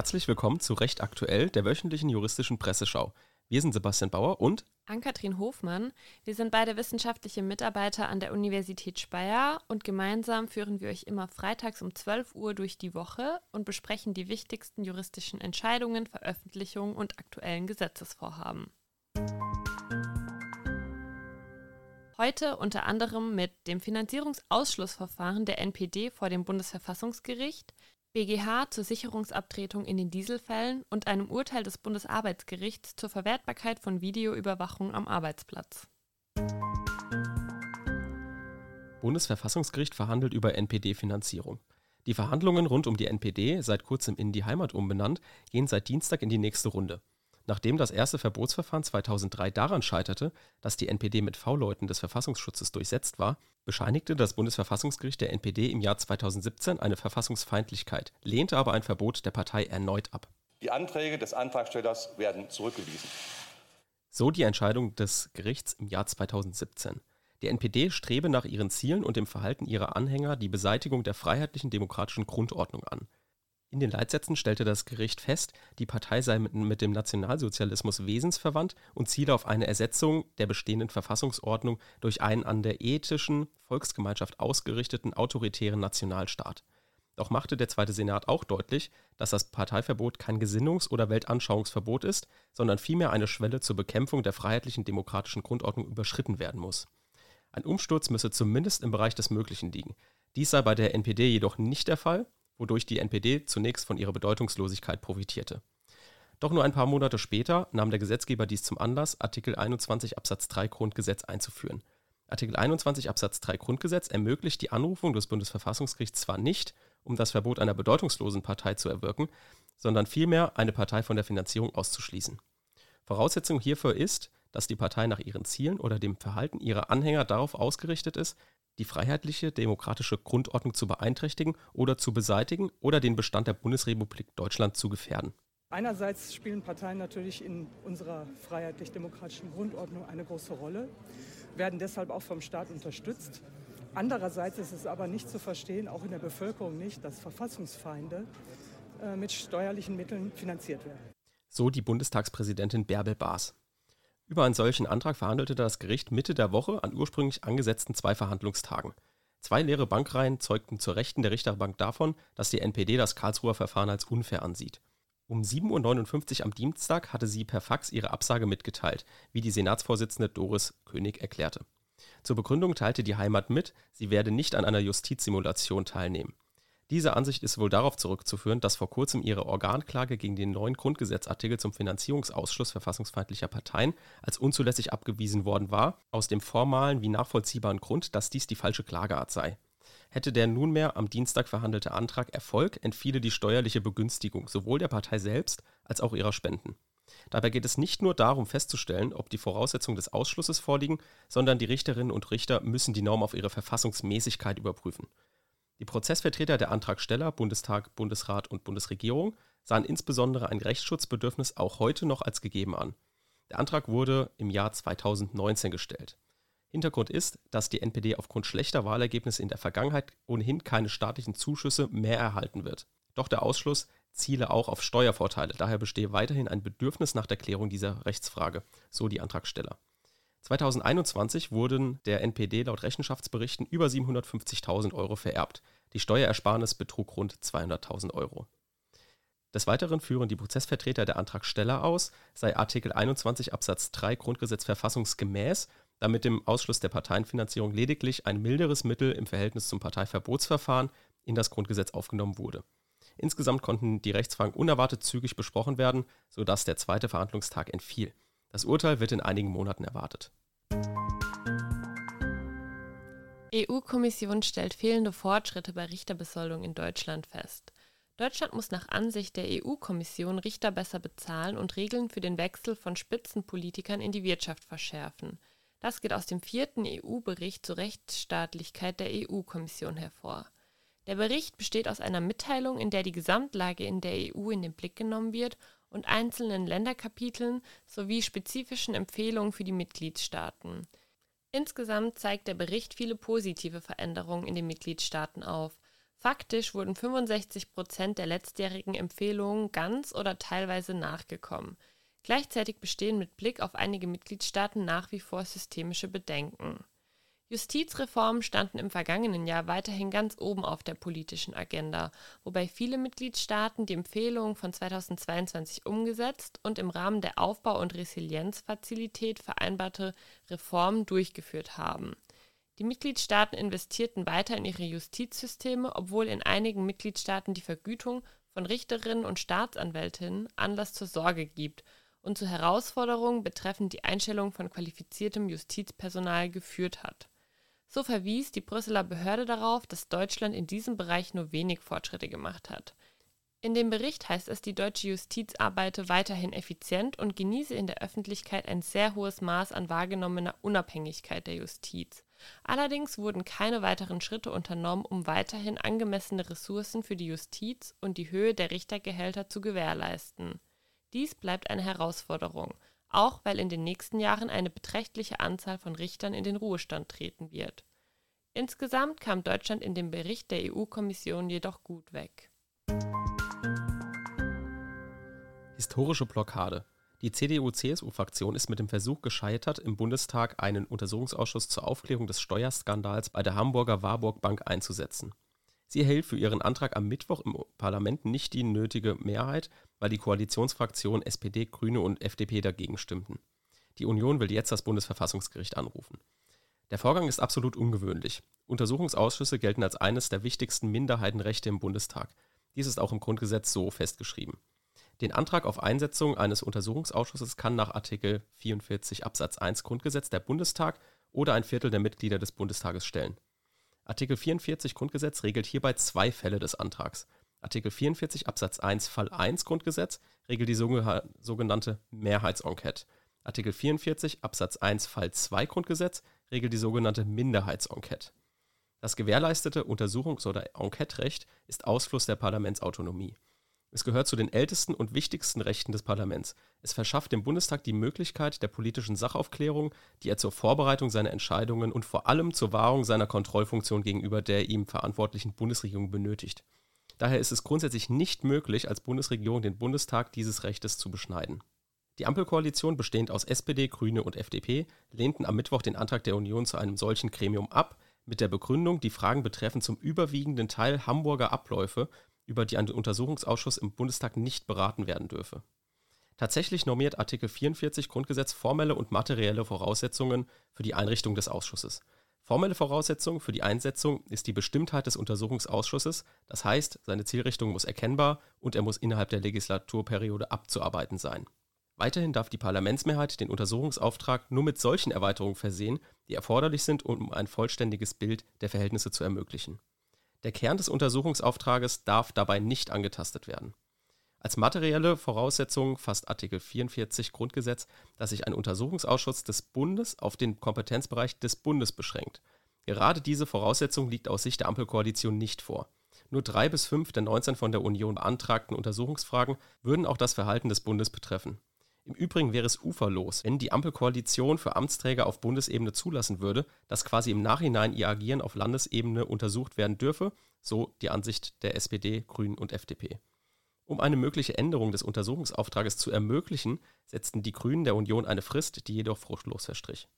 Herzlich willkommen zu Recht Aktuell, der wöchentlichen juristischen Presseschau. Wir sind Sebastian Bauer und Ann-Kathrin Hofmann. Wir sind beide wissenschaftliche Mitarbeiter an der Universität Speyer und gemeinsam führen wir euch immer freitags um 12 Uhr durch die Woche und besprechen die wichtigsten juristischen Entscheidungen, Veröffentlichungen und aktuellen Gesetzesvorhaben. Heute unter anderem mit dem Finanzierungsausschlussverfahren der NPD vor dem Bundesverfassungsgericht, BGH zur Sicherungsabtretung in den Dieselfällen und einem Urteil des Bundesarbeitsgerichts zur Verwertbarkeit von Videoüberwachung am Arbeitsplatz. Bundesverfassungsgericht verhandelt über NPD-Finanzierung. Die Verhandlungen rund um die NPD, seit kurzem in die Heimat umbenannt, gehen seit Dienstag in die nächste Runde. Nachdem das erste Verbotsverfahren 2003 daran scheiterte, dass die NPD mit V-Leuten des Verfassungsschutzes durchsetzt war, bescheinigte das Bundesverfassungsgericht der NPD im Jahr 2017 eine Verfassungsfeindlichkeit, lehnte aber ein Verbot der Partei erneut ab. Die Anträge des Antragstellers werden zurückgewiesen. So die Entscheidung des Gerichts im Jahr 2017. Die NPD strebe nach ihren Zielen und dem Verhalten ihrer Anhänger die Beseitigung der freiheitlichen demokratischen Grundordnung an. In den Leitsätzen stellte das Gericht fest, die Partei sei mit, mit, dem Nationalsozialismus wesensverwandt und ziele auf eine Ersetzung der bestehenden Verfassungsordnung durch einen an der ethischen Volksgemeinschaft ausgerichteten autoritären Nationalstaat. Doch machte der Zweite Senat auch deutlich, dass das Parteiverbot kein Gesinnungs- oder Weltanschauungsverbot ist, sondern vielmehr eine Schwelle zur Bekämpfung der freiheitlichen demokratischen Grundordnung überschritten werden muss. Ein Umsturz müsse zumindest im Bereich des Möglichen liegen. Dies sei bei der NPD jedoch nicht der Fall wodurch die NPD zunächst von ihrer Bedeutungslosigkeit profitierte. Doch nur ein paar Monate später nahm der Gesetzgeber dies zum Anlass, Artikel 21 Absatz 3 Grundgesetz einzuführen. Artikel 21 Absatz 3 Grundgesetz ermöglicht die Anrufung des Bundesverfassungsgerichts zwar nicht, um das Verbot einer bedeutungslosen Partei zu erwirken, sondern vielmehr eine Partei von der Finanzierung auszuschließen. Voraussetzung hierfür ist, dass die Partei nach ihren Zielen oder dem Verhalten ihrer Anhänger darauf ausgerichtet ist, die freiheitliche demokratische Grundordnung zu beeinträchtigen oder zu beseitigen oder den Bestand der Bundesrepublik Deutschland zu gefährden. Einerseits spielen Parteien natürlich in unserer freiheitlich-demokratischen Grundordnung eine große Rolle, werden deshalb auch vom Staat unterstützt. Andererseits ist es aber nicht zu verstehen, auch in der Bevölkerung nicht, dass Verfassungsfeinde äh, mit steuerlichen Mitteln finanziert werden. So die Bundestagspräsidentin Bärbel Baas. Über einen solchen Antrag verhandelte das Gericht Mitte der Woche an ursprünglich angesetzten zwei Verhandlungstagen. Zwei leere Bankreihen zeugten zur Rechten der Richterbank davon, dass die NPD das Karlsruher Verfahren als unfair ansieht. Um 7.59 Uhr am Dienstag hatte sie per Fax ihre Absage mitgeteilt, wie die Senatsvorsitzende Doris König erklärte. Zur Begründung teilte die Heimat mit, sie werde nicht an einer Justizsimulation teilnehmen. Diese Ansicht ist wohl darauf zurückzuführen, dass vor kurzem ihre Organklage gegen den neuen Grundgesetzartikel zum Finanzierungsausschluss verfassungsfeindlicher Parteien als unzulässig abgewiesen worden war, aus dem formalen wie nachvollziehbaren Grund, dass dies die falsche Klageart sei. Hätte der nunmehr am Dienstag verhandelte Antrag Erfolg, entfiele die steuerliche Begünstigung sowohl der Partei selbst als auch ihrer Spenden. Dabei geht es nicht nur darum festzustellen, ob die Voraussetzungen des Ausschlusses vorliegen, sondern die Richterinnen und Richter müssen die Norm auf ihre Verfassungsmäßigkeit überprüfen. Die Prozessvertreter der Antragsteller, Bundestag, Bundesrat und Bundesregierung, sahen insbesondere ein Rechtsschutzbedürfnis auch heute noch als gegeben an. Der Antrag wurde im Jahr 2019 gestellt. Hintergrund ist, dass die NPD aufgrund schlechter Wahlergebnisse in der Vergangenheit ohnehin keine staatlichen Zuschüsse mehr erhalten wird. Doch der Ausschluss ziele auch auf Steuervorteile, daher bestehe weiterhin ein Bedürfnis nach der Klärung dieser Rechtsfrage, so die Antragsteller. 2021 wurden der NPD laut Rechenschaftsberichten über 750.000 Euro vererbt. Die Steuerersparnis betrug rund 200.000 Euro. Des Weiteren führen die Prozessvertreter der Antragsteller aus, sei Artikel 21 Absatz 3 Grundgesetz verfassungsgemäß, da mit dem Ausschluss der Parteienfinanzierung lediglich ein milderes Mittel im Verhältnis zum Parteiverbotsverfahren in das Grundgesetz aufgenommen wurde. Insgesamt konnten die Rechtsfragen unerwartet zügig besprochen werden, sodass der zweite Verhandlungstag entfiel. Das Urteil wird in einigen Monaten erwartet. EU-Kommission stellt fehlende Fortschritte bei Richterbesoldung in Deutschland fest. Deutschland muss nach Ansicht der EU-Kommission Richter besser bezahlen und Regeln für den Wechsel von Spitzenpolitikern in die Wirtschaft verschärfen. Das geht aus dem vierten EU-Bericht zur Rechtsstaatlichkeit der EU-Kommission hervor. Der Bericht besteht aus einer Mitteilung, in der die Gesamtlage in der EU in den Blick genommen wird und einzelnen Länderkapiteln sowie spezifischen Empfehlungen für die Mitgliedstaaten. Insgesamt zeigt der Bericht viele positive Veränderungen in den Mitgliedstaaten auf. Faktisch wurden 65 Prozent der letztjährigen Empfehlungen ganz oder teilweise nachgekommen. Gleichzeitig bestehen mit Blick auf einige Mitgliedstaaten nach wie vor systemische Bedenken. Justizreformen standen im vergangenen Jahr weiterhin ganz oben auf der politischen Agenda, wobei viele Mitgliedstaaten die Empfehlungen von 2022 umgesetzt und im Rahmen der Aufbau- und Resilienzfazilität vereinbarte Reformen durchgeführt haben. Die Mitgliedstaaten investierten weiter in ihre Justizsysteme, obwohl in einigen Mitgliedstaaten die Vergütung von Richterinnen und Staatsanwältinnen Anlass zur Sorge gibt und zu Herausforderungen betreffend die Einstellung von qualifiziertem Justizpersonal geführt hat. So verwies die Brüsseler Behörde darauf, dass Deutschland in diesem Bereich nur wenig Fortschritte gemacht hat. In dem Bericht heißt es, die deutsche Justiz arbeite weiterhin effizient und genieße in der Öffentlichkeit ein sehr hohes Maß an wahrgenommener Unabhängigkeit der Justiz. Allerdings wurden keine weiteren Schritte unternommen, um weiterhin angemessene Ressourcen für die Justiz und die Höhe der Richtergehälter zu gewährleisten. Dies bleibt eine Herausforderung auch weil in den nächsten Jahren eine beträchtliche Anzahl von Richtern in den Ruhestand treten wird. Insgesamt kam Deutschland in dem Bericht der EU-Kommission jedoch gut weg. Historische Blockade. Die CDU-CSU-Fraktion ist mit dem Versuch gescheitert, im Bundestag einen Untersuchungsausschuss zur Aufklärung des Steuerskandals bei der Hamburger Warburg Bank einzusetzen. Sie erhielt für ihren Antrag am Mittwoch im Parlament nicht die nötige Mehrheit, weil die Koalitionsfraktionen SPD, Grüne und FDP dagegen stimmten. Die Union will jetzt das Bundesverfassungsgericht anrufen. Der Vorgang ist absolut ungewöhnlich. Untersuchungsausschüsse gelten als eines der wichtigsten Minderheitenrechte im Bundestag. Dies ist auch im Grundgesetz so festgeschrieben. Den Antrag auf Einsetzung eines Untersuchungsausschusses kann nach Artikel 44 Absatz 1 Grundgesetz der Bundestag oder ein Viertel der Mitglieder des Bundestages stellen. Artikel 44 Grundgesetz regelt hierbei zwei Fälle des Antrags. Artikel 44 Absatz 1 Fall 1 Grundgesetz regelt die sogenannte Mehrheitsenquete. Artikel 44 Absatz 1 Fall 2 Grundgesetz regelt die sogenannte Minderheitsenquete. Das gewährleistete Untersuchungs- oder Enquete-Recht ist Ausfluss der Parlamentsautonomie. Es gehört zu den ältesten und wichtigsten Rechten des Parlaments. Es verschafft dem Bundestag die Möglichkeit der politischen Sachaufklärung, die er zur Vorbereitung seiner Entscheidungen und vor allem zur Wahrung seiner Kontrollfunktion gegenüber der ihm verantwortlichen Bundesregierung benötigt. Daher ist es grundsätzlich nicht möglich, als Bundesregierung den Bundestag dieses Rechtes zu beschneiden. Die Ampelkoalition, bestehend aus SPD, Grüne und FDP, lehnten am Mittwoch den Antrag der Union zu einem solchen Gremium ab, mit der Begründung, die Fragen betreffen zum überwiegenden Teil Hamburger Abläufe über die ein Untersuchungsausschuss im Bundestag nicht beraten werden dürfe. Tatsächlich normiert Artikel 44 Grundgesetz formelle und materielle Voraussetzungen für die Einrichtung des Ausschusses. Formelle Voraussetzung für die Einsetzung ist die Bestimmtheit des Untersuchungsausschusses, das heißt, seine Zielrichtung muss erkennbar und er muss innerhalb der Legislaturperiode abzuarbeiten sein. Weiterhin darf die Parlamentsmehrheit den Untersuchungsauftrag nur mit solchen Erweiterungen versehen, die erforderlich sind, um ein vollständiges Bild der Verhältnisse zu ermöglichen. Der Kern des Untersuchungsauftrages darf dabei nicht angetastet werden. Als materielle Voraussetzung fasst Artikel 44 Grundgesetz, dass sich ein Untersuchungsausschuss des Bundes auf den Kompetenzbereich des Bundes beschränkt. Gerade diese Voraussetzung liegt aus Sicht der Ampelkoalition nicht vor. Nur drei bis fünf der 19 von der Union beantragten Untersuchungsfragen würden auch das Verhalten des Bundes betreffen. Im Übrigen wäre es uferlos, wenn die Ampelkoalition für Amtsträger auf Bundesebene zulassen würde, dass quasi im Nachhinein ihr Agieren auf Landesebene untersucht werden dürfe, so die Ansicht der SPD, Grünen und FDP. Um eine mögliche Änderung des Untersuchungsauftrages zu ermöglichen, setzten die Grünen der Union eine Frist, die jedoch fruchtlos verstrich.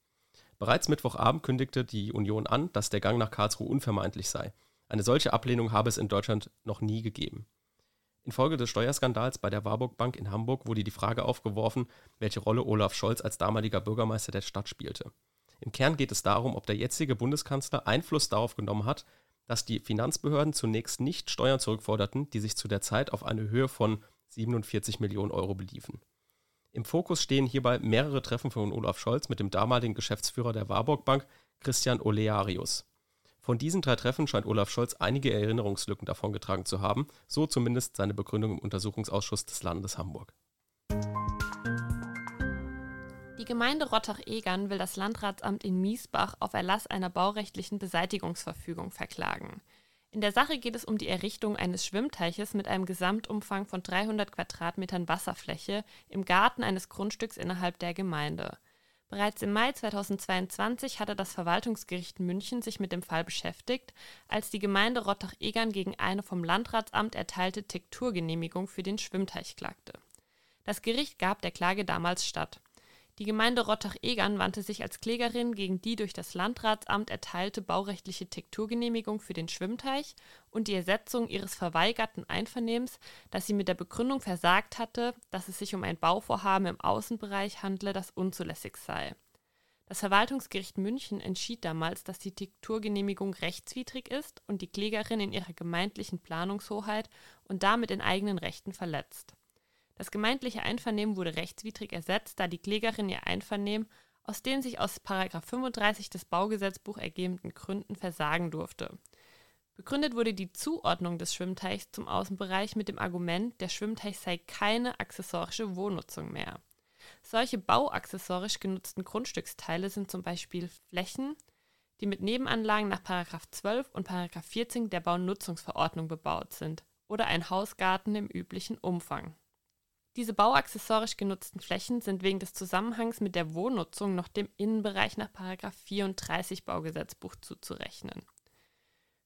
Bereits Mittwochabend kündigte die Union an, dass der Gang nach Karlsruhe unvermeidlich sei. Eine solche Ablehnung habe es in Deutschland noch nie gegeben. Infolge des Steuerskandals bei der Warburg Bank in Hamburg wurde die Frage aufgeworfen, welche Rolle Olaf Scholz als damaliger Bürgermeister der Stadt spielte. Im Kern geht es darum, ob der jetzige Bundeskanzler Einfluss darauf genommen hat, dass die Finanzbehörden zunächst nicht Steuern zurückforderten, die sich zu der Zeit auf eine Höhe von 47 Millionen Euro beliefen. Im Fokus stehen hierbei mehrere Treffen von Olaf Scholz mit dem damaligen Geschäftsführer der Warburg Bank, Christian Olearius. Von diesen drei Treffen scheint Olaf Scholz einige Erinnerungslücken davongetragen zu haben, so zumindest seine Begründung im Untersuchungsausschuss des Landes Hamburg. Die Gemeinde Rottach-Egern will das Landratsamt in Miesbach auf Erlass einer baurechtlichen Beseitigungsverfügung verklagen. In der Sache geht es um die Errichtung eines Schwimmteiches mit einem Gesamtumfang von 300 Quadratmetern Wasserfläche im Garten eines Grundstücks innerhalb der Gemeinde. Bereits im Mai 2022 hatte das Verwaltungsgericht München sich mit dem Fall beschäftigt, als die Gemeinde Rottach-Egern gegen eine vom Landratsamt erteilte Tekturgenehmigung für den Schwimmteich klagte. Das Gericht gab der Klage damals statt. Die Gemeinde Rottach-Egern wandte sich als Klägerin gegen die durch das Landratsamt erteilte baurechtliche Tekturgenehmigung für den Schwimmteich und die Ersetzung ihres verweigerten Einvernehmens, das sie mit der Begründung versagt hatte, dass es sich um ein Bauvorhaben im Außenbereich handle, das unzulässig sei. Das Verwaltungsgericht München entschied damals, dass die Tekturgenehmigung rechtswidrig ist und die Klägerin in ihrer gemeindlichen Planungshoheit und damit in eigenen Rechten verletzt. Das gemeindliche Einvernehmen wurde rechtswidrig ersetzt, da die Klägerin ihr Einvernehmen aus den sich aus 35 des Baugesetzbuch ergebenden Gründen versagen durfte. Begründet wurde die Zuordnung des Schwimmteichs zum Außenbereich mit dem Argument, der Schwimmteich sei keine accessorische Wohnnutzung mehr. Solche bauaccessorisch genutzten Grundstücksteile sind zum Beispiel Flächen, die mit Nebenanlagen nach 12 und 14 der Baunutzungsverordnung bebaut sind, oder ein Hausgarten im üblichen Umfang. Diese bauaccessorisch genutzten Flächen sind wegen des Zusammenhangs mit der Wohnnutzung noch dem Innenbereich nach 34 Baugesetzbuch zuzurechnen.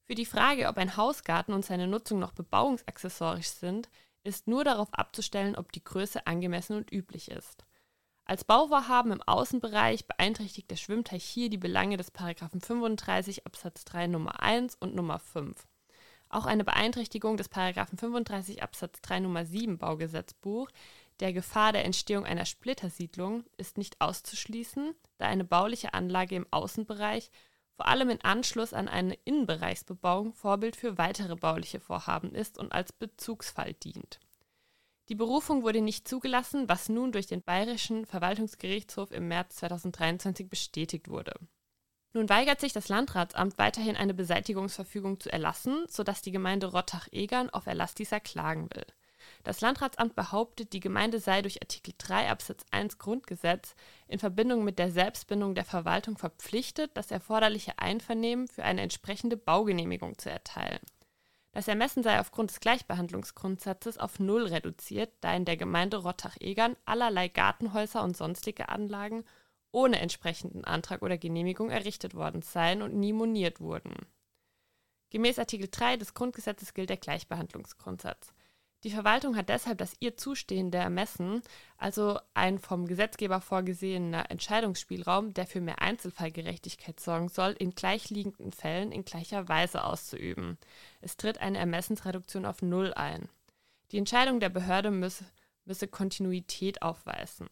Für die Frage, ob ein Hausgarten und seine Nutzung noch bebauungsaccessorisch sind, ist nur darauf abzustellen, ob die Größe angemessen und üblich ist. Als Bauvorhaben im Außenbereich beeinträchtigt der Schwimmteich hier die Belange des 35 Absatz 3 Nummer 1 und Nummer 5. Auch eine Beeinträchtigung des 35 Absatz 3 Nummer 7 Baugesetzbuch der Gefahr der Entstehung einer Splittersiedlung ist nicht auszuschließen, da eine bauliche Anlage im Außenbereich vor allem in Anschluss an eine Innenbereichsbebauung Vorbild für weitere bauliche Vorhaben ist und als Bezugsfall dient. Die Berufung wurde nicht zugelassen, was nun durch den Bayerischen Verwaltungsgerichtshof im März 2023 bestätigt wurde. Nun weigert sich das Landratsamt weiterhin eine Beseitigungsverfügung zu erlassen, sodass die Gemeinde Rottach-Egern auf Erlass dieser klagen will. Das Landratsamt behauptet, die Gemeinde sei durch Artikel 3 Absatz 1 Grundgesetz in Verbindung mit der Selbstbindung der Verwaltung verpflichtet, das erforderliche Einvernehmen für eine entsprechende Baugenehmigung zu erteilen. Das Ermessen sei aufgrund des Gleichbehandlungsgrundsatzes auf Null reduziert, da in der Gemeinde Rottach-Egern allerlei Gartenhäuser und sonstige Anlagen ohne entsprechenden Antrag oder Genehmigung errichtet worden seien und nie moniert wurden. Gemäß Artikel 3 des Grundgesetzes gilt der Gleichbehandlungsgrundsatz. Die Verwaltung hat deshalb das ihr zustehende Ermessen, also ein vom Gesetzgeber vorgesehener Entscheidungsspielraum, der für mehr Einzelfallgerechtigkeit sorgen soll, in gleichliegenden Fällen in gleicher Weise auszuüben. Es tritt eine Ermessensreduktion auf Null ein. Die Entscheidung der Behörde müsse, müsse Kontinuität aufweisen.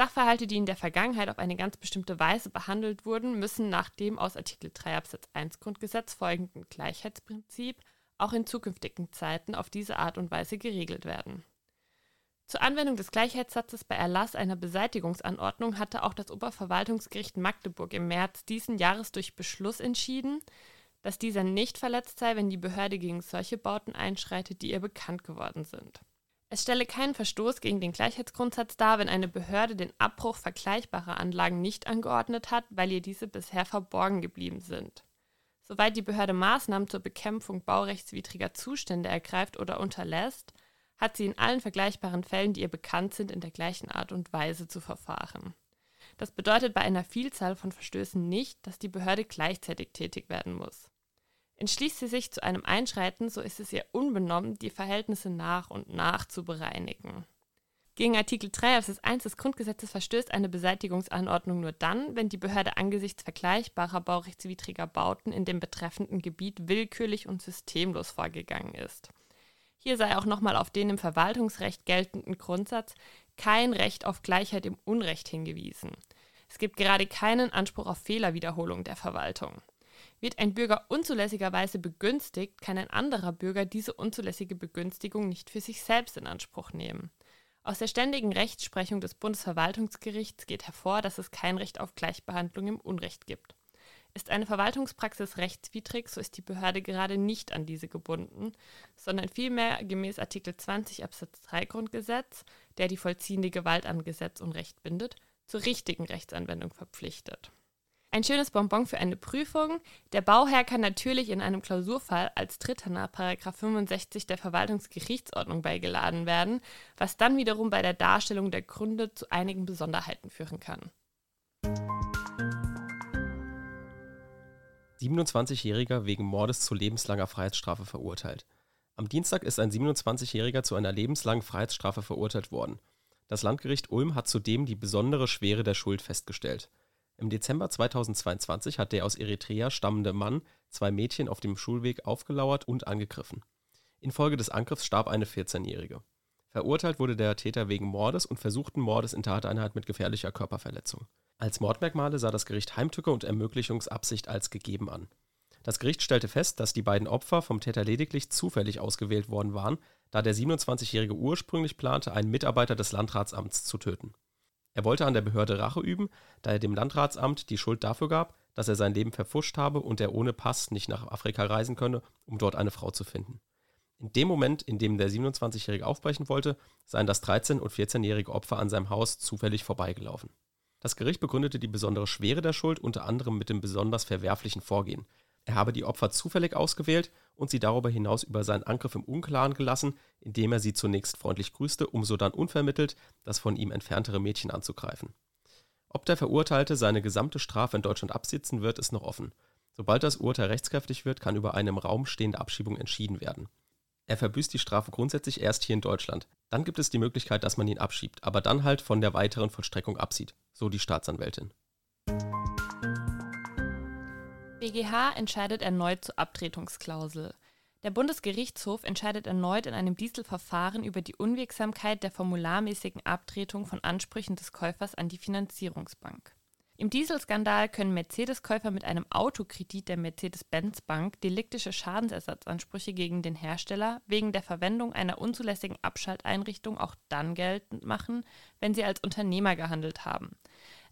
Sachverhalte, die in der Vergangenheit auf eine ganz bestimmte Weise behandelt wurden, müssen nach dem aus Artikel 3 Absatz 1 Grundgesetz folgenden Gleichheitsprinzip auch in zukünftigen Zeiten auf diese Art und Weise geregelt werden. Zur Anwendung des Gleichheitssatzes bei Erlass einer Beseitigungsanordnung hatte auch das Oberverwaltungsgericht Magdeburg im März diesen Jahres durch Beschluss entschieden, dass dieser nicht verletzt sei, wenn die Behörde gegen solche Bauten einschreitet, die ihr bekannt geworden sind. Es stelle keinen Verstoß gegen den Gleichheitsgrundsatz dar, wenn eine Behörde den Abbruch vergleichbarer Anlagen nicht angeordnet hat, weil ihr diese bisher verborgen geblieben sind. Soweit die Behörde Maßnahmen zur Bekämpfung baurechtswidriger Zustände ergreift oder unterlässt, hat sie in allen vergleichbaren Fällen, die ihr bekannt sind, in der gleichen Art und Weise zu verfahren. Das bedeutet bei einer Vielzahl von Verstößen nicht, dass die Behörde gleichzeitig tätig werden muss. Entschließt sie sich zu einem Einschreiten, so ist es ihr unbenommen, die Verhältnisse nach und nach zu bereinigen. Gegen Artikel 3 Absatz 1 des Grundgesetzes verstößt eine Beseitigungsanordnung nur dann, wenn die Behörde angesichts vergleichbarer baurechtswidriger Bauten in dem betreffenden Gebiet willkürlich und systemlos vorgegangen ist. Hier sei auch nochmal auf den im Verwaltungsrecht geltenden Grundsatz kein Recht auf Gleichheit im Unrecht hingewiesen. Es gibt gerade keinen Anspruch auf Fehlerwiederholung der Verwaltung. Wird ein Bürger unzulässigerweise begünstigt, kann ein anderer Bürger diese unzulässige Begünstigung nicht für sich selbst in Anspruch nehmen. Aus der ständigen Rechtsprechung des Bundesverwaltungsgerichts geht hervor, dass es kein Recht auf Gleichbehandlung im Unrecht gibt. Ist eine Verwaltungspraxis rechtswidrig, so ist die Behörde gerade nicht an diese gebunden, sondern vielmehr gemäß Artikel 20 Absatz 3 Grundgesetz, der die vollziehende Gewalt an Gesetz und Recht bindet, zur richtigen Rechtsanwendung verpflichtet. Ein schönes Bonbon für eine Prüfung. Der Bauherr kann natürlich in einem Klausurfall als Dritter nach 65 der Verwaltungsgerichtsordnung beigeladen werden, was dann wiederum bei der Darstellung der Gründe zu einigen Besonderheiten führen kann. 27-Jähriger wegen Mordes zu lebenslanger Freiheitsstrafe verurteilt. Am Dienstag ist ein 27-Jähriger zu einer lebenslangen Freiheitsstrafe verurteilt worden. Das Landgericht Ulm hat zudem die besondere Schwere der Schuld festgestellt. Im Dezember 2022 hat der aus Eritrea stammende Mann zwei Mädchen auf dem Schulweg aufgelauert und angegriffen. Infolge des Angriffs starb eine 14-Jährige. Verurteilt wurde der Täter wegen Mordes und versuchten Mordes in Tateinheit mit gefährlicher Körperverletzung. Als Mordmerkmale sah das Gericht Heimtücke und Ermöglichungsabsicht als gegeben an. Das Gericht stellte fest, dass die beiden Opfer vom Täter lediglich zufällig ausgewählt worden waren, da der 27-Jährige ursprünglich plante, einen Mitarbeiter des Landratsamts zu töten. Er wollte an der Behörde Rache üben, da er dem Landratsamt die Schuld dafür gab, dass er sein Leben verpfuscht habe und er ohne Pass nicht nach Afrika reisen könne, um dort eine Frau zu finden. In dem Moment, in dem der 27-Jährige aufbrechen wollte, seien das 13- und 14-jährige Opfer an seinem Haus zufällig vorbeigelaufen. Das Gericht begründete die besondere Schwere der Schuld unter anderem mit dem besonders verwerflichen Vorgehen. Er habe die Opfer zufällig ausgewählt und sie darüber hinaus über seinen Angriff im Unklaren gelassen, indem er sie zunächst freundlich grüßte, um so dann unvermittelt das von ihm entferntere Mädchen anzugreifen. Ob der Verurteilte seine gesamte Strafe in Deutschland absitzen wird, ist noch offen. Sobald das Urteil rechtskräftig wird, kann über eine im Raum stehende Abschiebung entschieden werden. Er verbüßt die Strafe grundsätzlich erst hier in Deutschland. Dann gibt es die Möglichkeit, dass man ihn abschiebt, aber dann halt von der weiteren Vollstreckung absieht, so die Staatsanwältin. BGH entscheidet erneut zur Abtretungsklausel. Der Bundesgerichtshof entscheidet erneut in einem Dieselverfahren über die Unwirksamkeit der formularmäßigen Abtretung von Ansprüchen des Käufers an die Finanzierungsbank. Im Dieselskandal können Mercedes-Käufer mit einem Autokredit der Mercedes-Benz-Bank deliktische Schadensersatzansprüche gegen den Hersteller wegen der Verwendung einer unzulässigen Abschalteinrichtung auch dann geltend machen, wenn sie als Unternehmer gehandelt haben.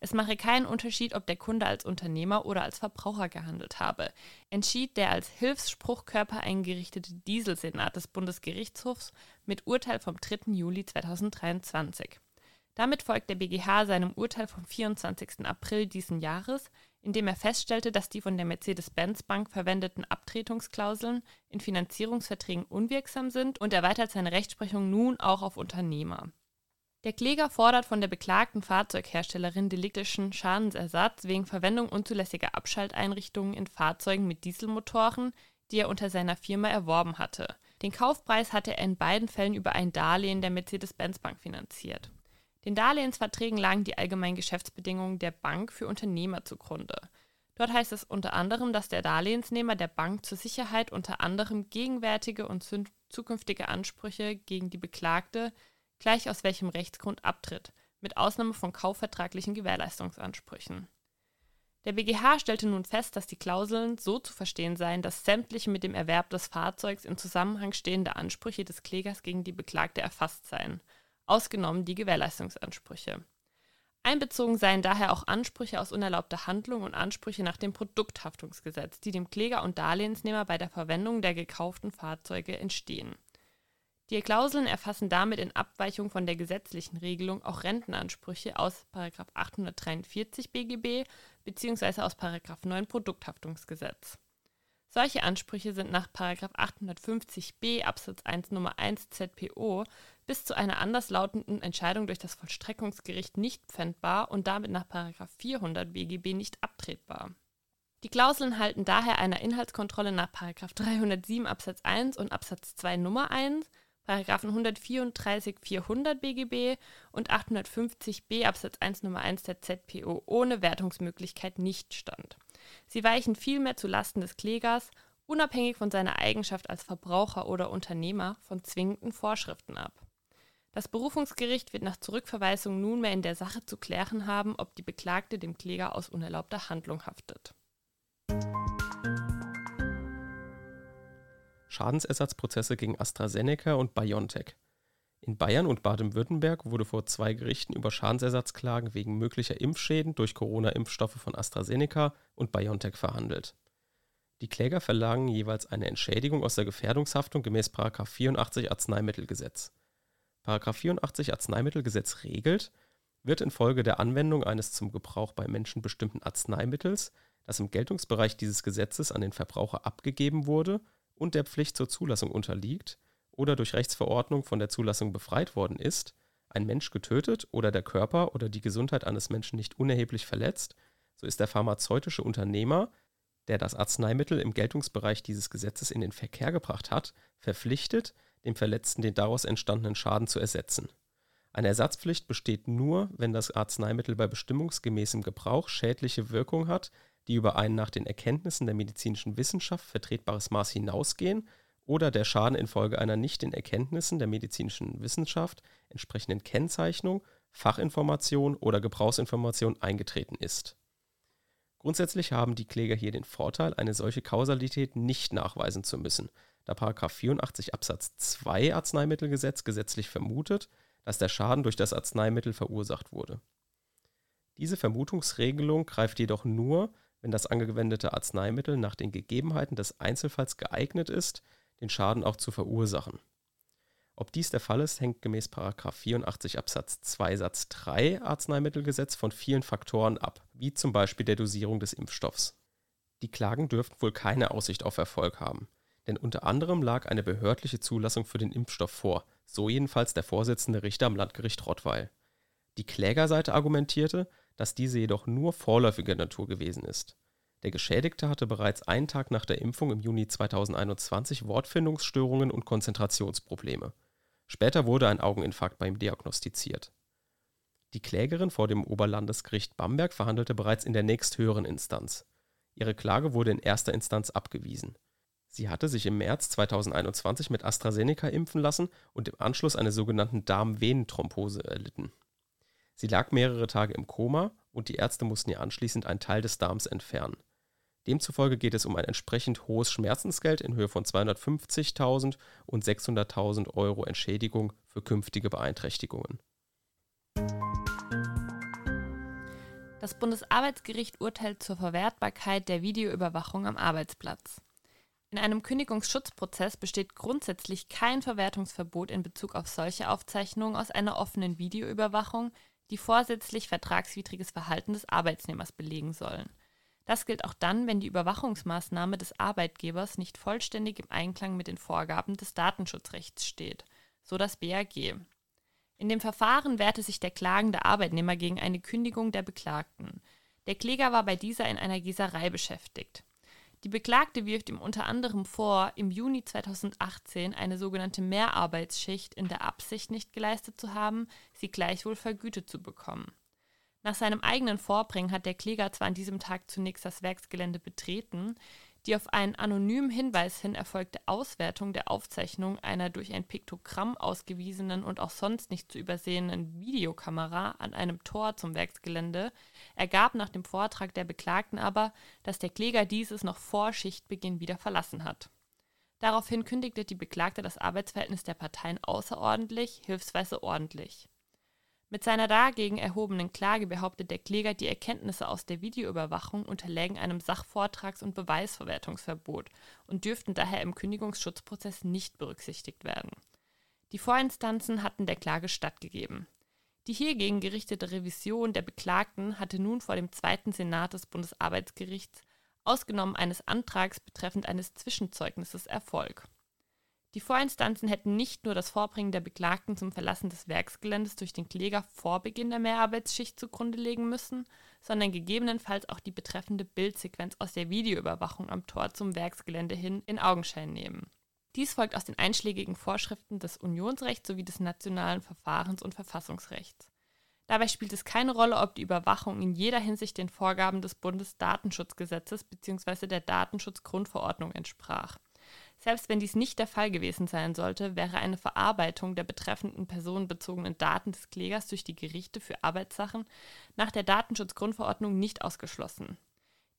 Es mache keinen Unterschied, ob der Kunde als Unternehmer oder als Verbraucher gehandelt habe, entschied der als Hilfsspruchkörper eingerichtete Dieselsenat des Bundesgerichtshofs mit Urteil vom 3. Juli 2023. Damit folgt der BGH seinem Urteil vom 24. April diesen Jahres, in dem er feststellte, dass die von der Mercedes-Benz-Bank verwendeten Abtretungsklauseln in Finanzierungsverträgen unwirksam sind und erweitert seine Rechtsprechung nun auch auf Unternehmer. Der Kläger fordert von der beklagten Fahrzeugherstellerin deliktischen Schadensersatz wegen Verwendung unzulässiger Abschalteinrichtungen in Fahrzeugen mit Dieselmotoren, die er unter seiner Firma erworben hatte. Den Kaufpreis hatte er in beiden Fällen über ein Darlehen der Mercedes-Benz-Bank finanziert. Den Darlehensverträgen lagen die allgemeinen Geschäftsbedingungen der Bank für Unternehmer zugrunde. Dort heißt es unter anderem, dass der Darlehensnehmer der Bank zur Sicherheit unter anderem gegenwärtige und zukünftige Ansprüche gegen die Beklagte, gleich aus welchem Rechtsgrund abtritt, mit Ausnahme von kaufvertraglichen Gewährleistungsansprüchen. Der BGH stellte nun fest, dass die Klauseln so zu verstehen seien, dass sämtliche mit dem Erwerb des Fahrzeugs im Zusammenhang stehende Ansprüche des Klägers gegen die Beklagte erfasst seien ausgenommen die Gewährleistungsansprüche. Einbezogen seien daher auch Ansprüche aus unerlaubter Handlung und Ansprüche nach dem Produkthaftungsgesetz, die dem Kläger und Darlehensnehmer bei der Verwendung der gekauften Fahrzeuge entstehen. Die Klauseln erfassen damit in Abweichung von der gesetzlichen Regelung auch Rentenansprüche aus 843 BGB bzw. aus 9 Produkthaftungsgesetz. Solche Ansprüche sind nach 850b Absatz 1 Nummer 1 ZPO bis zu einer anderslautenden Entscheidung durch das Vollstreckungsgericht nicht pfändbar und damit nach 400 BGB nicht abtretbar. Die Klauseln halten daher einer Inhaltskontrolle nach 307 Absatz 1 und Absatz 2 Nummer 1, 134 400 BGB und 850b Absatz 1 Nummer 1 der ZPO ohne Wertungsmöglichkeit nicht stand. Sie weichen vielmehr zu Lasten des Klägers, unabhängig von seiner Eigenschaft als Verbraucher oder Unternehmer, von zwingenden Vorschriften ab. Das Berufungsgericht wird nach Zurückverweisung nunmehr in der Sache zu klären haben, ob die Beklagte dem Kläger aus unerlaubter Handlung haftet. Schadensersatzprozesse gegen AstraZeneca und BioNTech. In Bayern und Baden-Württemberg wurde vor zwei Gerichten über Schadensersatzklagen wegen möglicher Impfschäden durch Corona-Impfstoffe von AstraZeneca und BioNTech verhandelt. Die Kläger verlangen jeweils eine Entschädigung aus der Gefährdungshaftung gemäß 84 Arzneimittelgesetz. 84 Arzneimittelgesetz regelt, wird infolge der Anwendung eines zum Gebrauch bei Menschen bestimmten Arzneimittels, das im Geltungsbereich dieses Gesetzes an den Verbraucher abgegeben wurde und der Pflicht zur Zulassung unterliegt oder durch Rechtsverordnung von der Zulassung befreit worden ist, ein Mensch getötet oder der Körper oder die Gesundheit eines Menschen nicht unerheblich verletzt, so ist der pharmazeutische Unternehmer der das Arzneimittel im Geltungsbereich dieses Gesetzes in den Verkehr gebracht hat, verpflichtet, dem Verletzten den daraus entstandenen Schaden zu ersetzen. Eine Ersatzpflicht besteht nur, wenn das Arzneimittel bei bestimmungsgemäßem Gebrauch schädliche Wirkung hat, die über ein nach den Erkenntnissen der medizinischen Wissenschaft vertretbares Maß hinausgehen oder der Schaden infolge einer nicht den Erkenntnissen der medizinischen Wissenschaft entsprechenden Kennzeichnung, Fachinformation oder Gebrauchsinformation eingetreten ist. Grundsätzlich haben die Kläger hier den Vorteil, eine solche Kausalität nicht nachweisen zu müssen, da 84 Absatz 2 Arzneimittelgesetz gesetzlich vermutet, dass der Schaden durch das Arzneimittel verursacht wurde. Diese Vermutungsregelung greift jedoch nur, wenn das angewendete Arzneimittel nach den Gegebenheiten des Einzelfalls geeignet ist, den Schaden auch zu verursachen. Ob dies der Fall ist, hängt gemäß 84 Absatz 2 Satz 3 Arzneimittelgesetz von vielen Faktoren ab, wie zum Beispiel der Dosierung des Impfstoffs. Die Klagen dürften wohl keine Aussicht auf Erfolg haben, denn unter anderem lag eine behördliche Zulassung für den Impfstoff vor, so jedenfalls der Vorsitzende Richter am Landgericht Rottweil. Die Klägerseite argumentierte, dass diese jedoch nur vorläufiger Natur gewesen ist. Der Geschädigte hatte bereits einen Tag nach der Impfung im Juni 2021 Wortfindungsstörungen und Konzentrationsprobleme. Später wurde ein Augeninfarkt bei ihm diagnostiziert. Die Klägerin vor dem Oberlandesgericht Bamberg verhandelte bereits in der nächsthöheren Instanz. Ihre Klage wurde in erster Instanz abgewiesen. Sie hatte sich im März 2021 mit AstraZeneca impfen lassen und im Anschluss eine sogenannte Darmvenenthrombose erlitten. Sie lag mehrere Tage im Koma und die Ärzte mussten ihr anschließend einen Teil des Darms entfernen. Demzufolge geht es um ein entsprechend hohes Schmerzensgeld in Höhe von 250.000 und 600.000 Euro Entschädigung für künftige Beeinträchtigungen. Das Bundesarbeitsgericht urteilt zur Verwertbarkeit der Videoüberwachung am Arbeitsplatz. In einem Kündigungsschutzprozess besteht grundsätzlich kein Verwertungsverbot in Bezug auf solche Aufzeichnungen aus einer offenen Videoüberwachung, die vorsätzlich vertragswidriges Verhalten des Arbeitnehmers belegen sollen. Das gilt auch dann, wenn die Überwachungsmaßnahme des Arbeitgebers nicht vollständig im Einklang mit den Vorgaben des Datenschutzrechts steht, so das BAG. In dem Verfahren wehrte sich der klagende Arbeitnehmer gegen eine Kündigung der Beklagten. Der Kläger war bei dieser in einer Gießerei beschäftigt. Die Beklagte wirft ihm unter anderem vor, im Juni 2018 eine sogenannte Mehrarbeitsschicht in der Absicht nicht geleistet zu haben, sie gleichwohl vergütet zu bekommen. Nach seinem eigenen Vorbringen hat der Kläger zwar an diesem Tag zunächst das Werksgelände betreten, die auf einen anonymen Hinweis hin erfolgte Auswertung der Aufzeichnung einer durch ein Piktogramm ausgewiesenen und auch sonst nicht zu übersehenen Videokamera an einem Tor zum Werksgelände ergab nach dem Vortrag der Beklagten aber, dass der Kläger dieses noch vor Schichtbeginn wieder verlassen hat. Daraufhin kündigte die Beklagte das Arbeitsverhältnis der Parteien außerordentlich, hilfsweise ordentlich. Mit seiner dagegen erhobenen Klage behauptet der Kläger, die Erkenntnisse aus der Videoüberwachung unterlägen einem Sachvortrags- und Beweisverwertungsverbot und dürften daher im Kündigungsschutzprozess nicht berücksichtigt werden. Die Vorinstanzen hatten der Klage stattgegeben. Die hiergegen gerichtete Revision der Beklagten hatte nun vor dem zweiten Senat des Bundesarbeitsgerichts, ausgenommen eines Antrags betreffend eines Zwischenzeugnisses, Erfolg. Die Vorinstanzen hätten nicht nur das Vorbringen der Beklagten zum Verlassen des Werksgeländes durch den Kläger vor Beginn der Mehrarbeitsschicht zugrunde legen müssen, sondern gegebenenfalls auch die betreffende Bildsequenz aus der Videoüberwachung am Tor zum Werksgelände hin in Augenschein nehmen. Dies folgt aus den einschlägigen Vorschriften des Unionsrechts sowie des nationalen Verfahrens- und Verfassungsrechts. Dabei spielt es keine Rolle, ob die Überwachung in jeder Hinsicht den Vorgaben des Bundesdatenschutzgesetzes bzw. der Datenschutzgrundverordnung entsprach. Selbst wenn dies nicht der Fall gewesen sein sollte, wäre eine Verarbeitung der betreffenden personenbezogenen Daten des Klägers durch die Gerichte für Arbeitssachen nach der Datenschutzgrundverordnung nicht ausgeschlossen.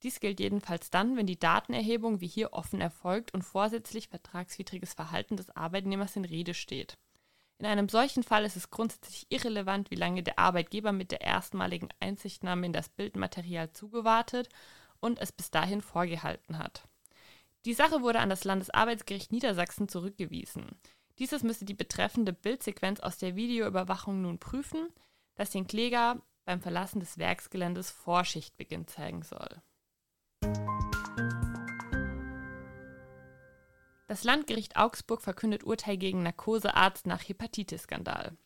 Dies gilt jedenfalls dann, wenn die Datenerhebung wie hier offen erfolgt und vorsätzlich vertragswidriges Verhalten des Arbeitnehmers in Rede steht. In einem solchen Fall ist es grundsätzlich irrelevant, wie lange der Arbeitgeber mit der erstmaligen Einsichtnahme in das Bildmaterial zugewartet und es bis dahin vorgehalten hat. Die Sache wurde an das Landesarbeitsgericht Niedersachsen zurückgewiesen. Dieses müsse die betreffende Bildsequenz aus der Videoüberwachung nun prüfen, das den Kläger beim Verlassen des Werksgeländes vor Schichtbeginn zeigen soll. Das Landgericht Augsburg verkündet Urteil gegen Narkosearzt nach Hepatitis-Skandal.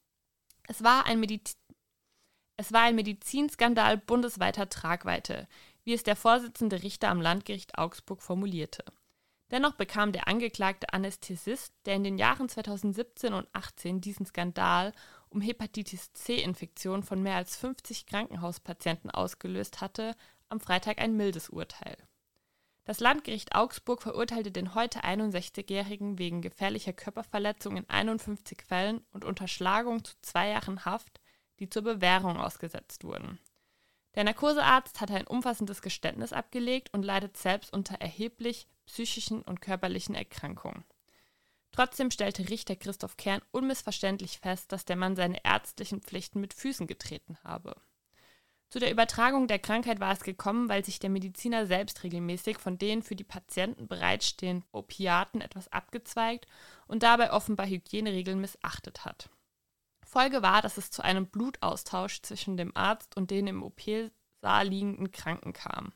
Es war ein Mediz es war ein Medizinskandal bundesweiter Tragweite. wie es der Vorsitzende Richter am Landgericht Augsburg formulierte. Dennoch bekam der angeklagte Anästhesist, der in den Jahren 2017 und 2018 diesen Skandal um Hepatitis C-Infektion von mehr als 50 Krankenhauspatienten ausgelöst hatte, am Freitag ein mildes Urteil. Das Landgericht Augsburg verurteilte den heute 61-Jährigen wegen gefährlicher Körperverletzung in 51 Fällen und Unterschlagung zu zwei Jahren Haft, die zur Bewährung ausgesetzt wurden. Der Narkosearzt hatte ein umfassendes Geständnis abgelegt und leidet selbst unter erheblich psychischen und körperlichen Erkrankungen. Trotzdem stellte Richter Christoph Kern unmissverständlich fest, dass der Mann seine ärztlichen Pflichten mit Füßen getreten habe. Zu der Übertragung der Krankheit war es gekommen, weil sich der Mediziner selbst regelmäßig von den für die Patienten bereitstehenden Opiaten etwas abgezweigt und dabei offenbar Hygieneregeln missachtet hat. Folge war, dass es zu einem Blutaustausch zwischen dem Arzt und den im OP-Saal liegenden Kranken kam.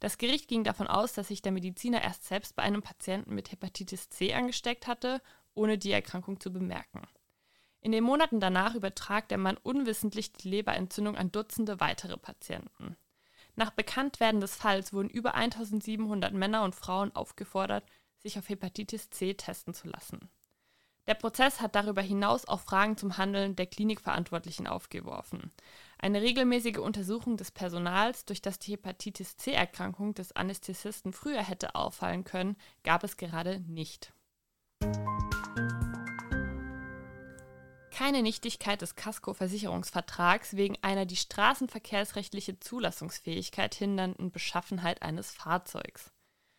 Das Gericht ging davon aus, dass sich der Mediziner erst selbst bei einem Patienten mit Hepatitis C angesteckt hatte, ohne die Erkrankung zu bemerken. In den Monaten danach übertrag der Mann unwissentlich die Leberentzündung an Dutzende weitere Patienten. Nach Bekanntwerden des Falls wurden über 1700 Männer und Frauen aufgefordert, sich auf Hepatitis C testen zu lassen. Der Prozess hat darüber hinaus auch Fragen zum Handeln der Klinikverantwortlichen aufgeworfen. Eine regelmäßige Untersuchung des Personals, durch das die Hepatitis C-Erkrankung des Anästhesisten früher hätte auffallen können, gab es gerade nicht. Keine Nichtigkeit des Casco-Versicherungsvertrags wegen einer die straßenverkehrsrechtliche Zulassungsfähigkeit hindernden Beschaffenheit eines Fahrzeugs.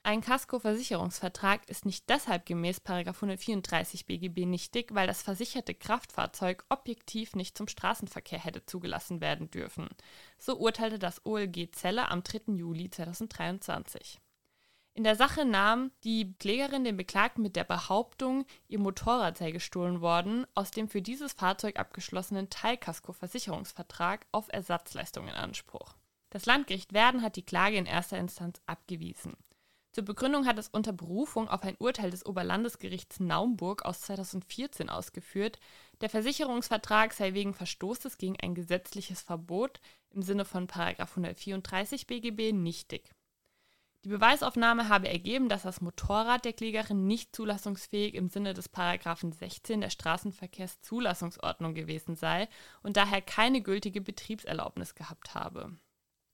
Ein Kaskoversicherungsvertrag ist nicht deshalb gemäß 134 BGB nichtig, weil das versicherte Kraftfahrzeug objektiv nicht zum Straßenverkehr hätte zugelassen werden dürfen. So urteilte das OLG Celle am 3. Juli 2023. In der Sache nahm die Klägerin den Beklagten mit der Behauptung, ihr Motorrad sei gestohlen worden, aus dem für dieses Fahrzeug abgeschlossenen Teilkaskoversicherungsvertrag auf Ersatzleistungen in Anspruch. Das Landgericht Werden hat die Klage in erster Instanz abgewiesen. Zur Begründung hat es unter Berufung auf ein Urteil des Oberlandesgerichts Naumburg aus 2014 ausgeführt, der Versicherungsvertrag sei wegen Verstoßes gegen ein gesetzliches Verbot im Sinne von 134 BGB nichtig. Die Beweisaufnahme habe ergeben, dass das Motorrad der Klägerin nicht zulassungsfähig im Sinne des Paragraphen 16 der Straßenverkehrszulassungsordnung gewesen sei und daher keine gültige Betriebserlaubnis gehabt habe.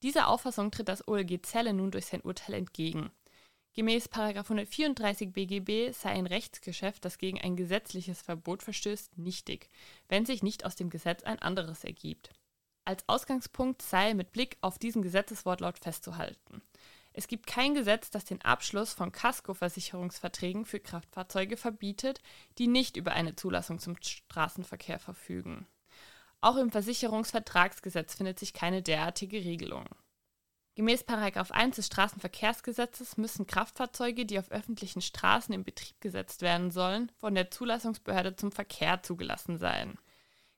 Dieser Auffassung tritt das OLG Zelle nun durch sein Urteil entgegen. Gemäß 134 BGB sei ein Rechtsgeschäft, das gegen ein gesetzliches Verbot verstößt, nichtig, wenn sich nicht aus dem Gesetz ein anderes ergibt. Als Ausgangspunkt sei mit Blick auf diesen Gesetzeswortlaut festzuhalten. Es gibt kein Gesetz, das den Abschluss von Kaskoversicherungsverträgen für Kraftfahrzeuge verbietet, die nicht über eine Zulassung zum Straßenverkehr verfügen. Auch im Versicherungsvertragsgesetz findet sich keine derartige Regelung. Gemäß 1 des Straßenverkehrsgesetzes müssen Kraftfahrzeuge, die auf öffentlichen Straßen in Betrieb gesetzt werden sollen, von der Zulassungsbehörde zum Verkehr zugelassen sein.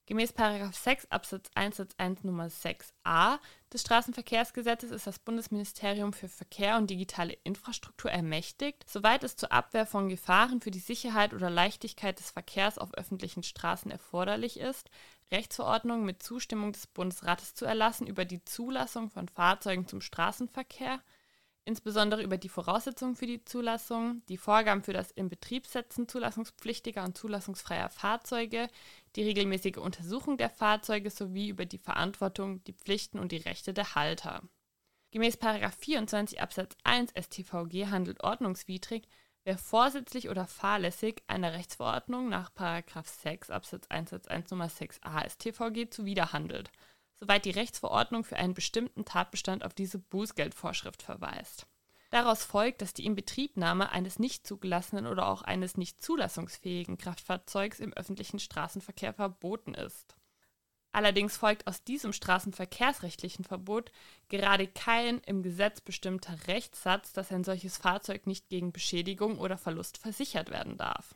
Gemäß 6 Absatz 1 Satz 1 Nummer 6a des Straßenverkehrsgesetzes ist das Bundesministerium für Verkehr und digitale Infrastruktur ermächtigt, soweit es zur Abwehr von Gefahren für die Sicherheit oder Leichtigkeit des Verkehrs auf öffentlichen Straßen erforderlich ist, Rechtsverordnungen mit Zustimmung des Bundesrates zu erlassen über die Zulassung von Fahrzeugen zum Straßenverkehr, insbesondere über die Voraussetzungen für die Zulassung, die Vorgaben für das Inbetriebsetzen zulassungspflichtiger und zulassungsfreier Fahrzeuge, die regelmäßige Untersuchung der Fahrzeuge sowie über die Verantwortung, die Pflichten und die Rechte der Halter. Gemäß 24 Absatz 1 StVG handelt ordnungswidrig, wer vorsätzlich oder fahrlässig einer Rechtsverordnung nach 6 Absatz 1 Satz 1 Nummer 6a StVG zuwiderhandelt, soweit die Rechtsverordnung für einen bestimmten Tatbestand auf diese Bußgeldvorschrift verweist. Daraus folgt, dass die Inbetriebnahme eines nicht zugelassenen oder auch eines nicht zulassungsfähigen Kraftfahrzeugs im öffentlichen Straßenverkehr verboten ist. Allerdings folgt aus diesem straßenverkehrsrechtlichen Verbot gerade kein im Gesetz bestimmter Rechtssatz, dass ein solches Fahrzeug nicht gegen Beschädigung oder Verlust versichert werden darf.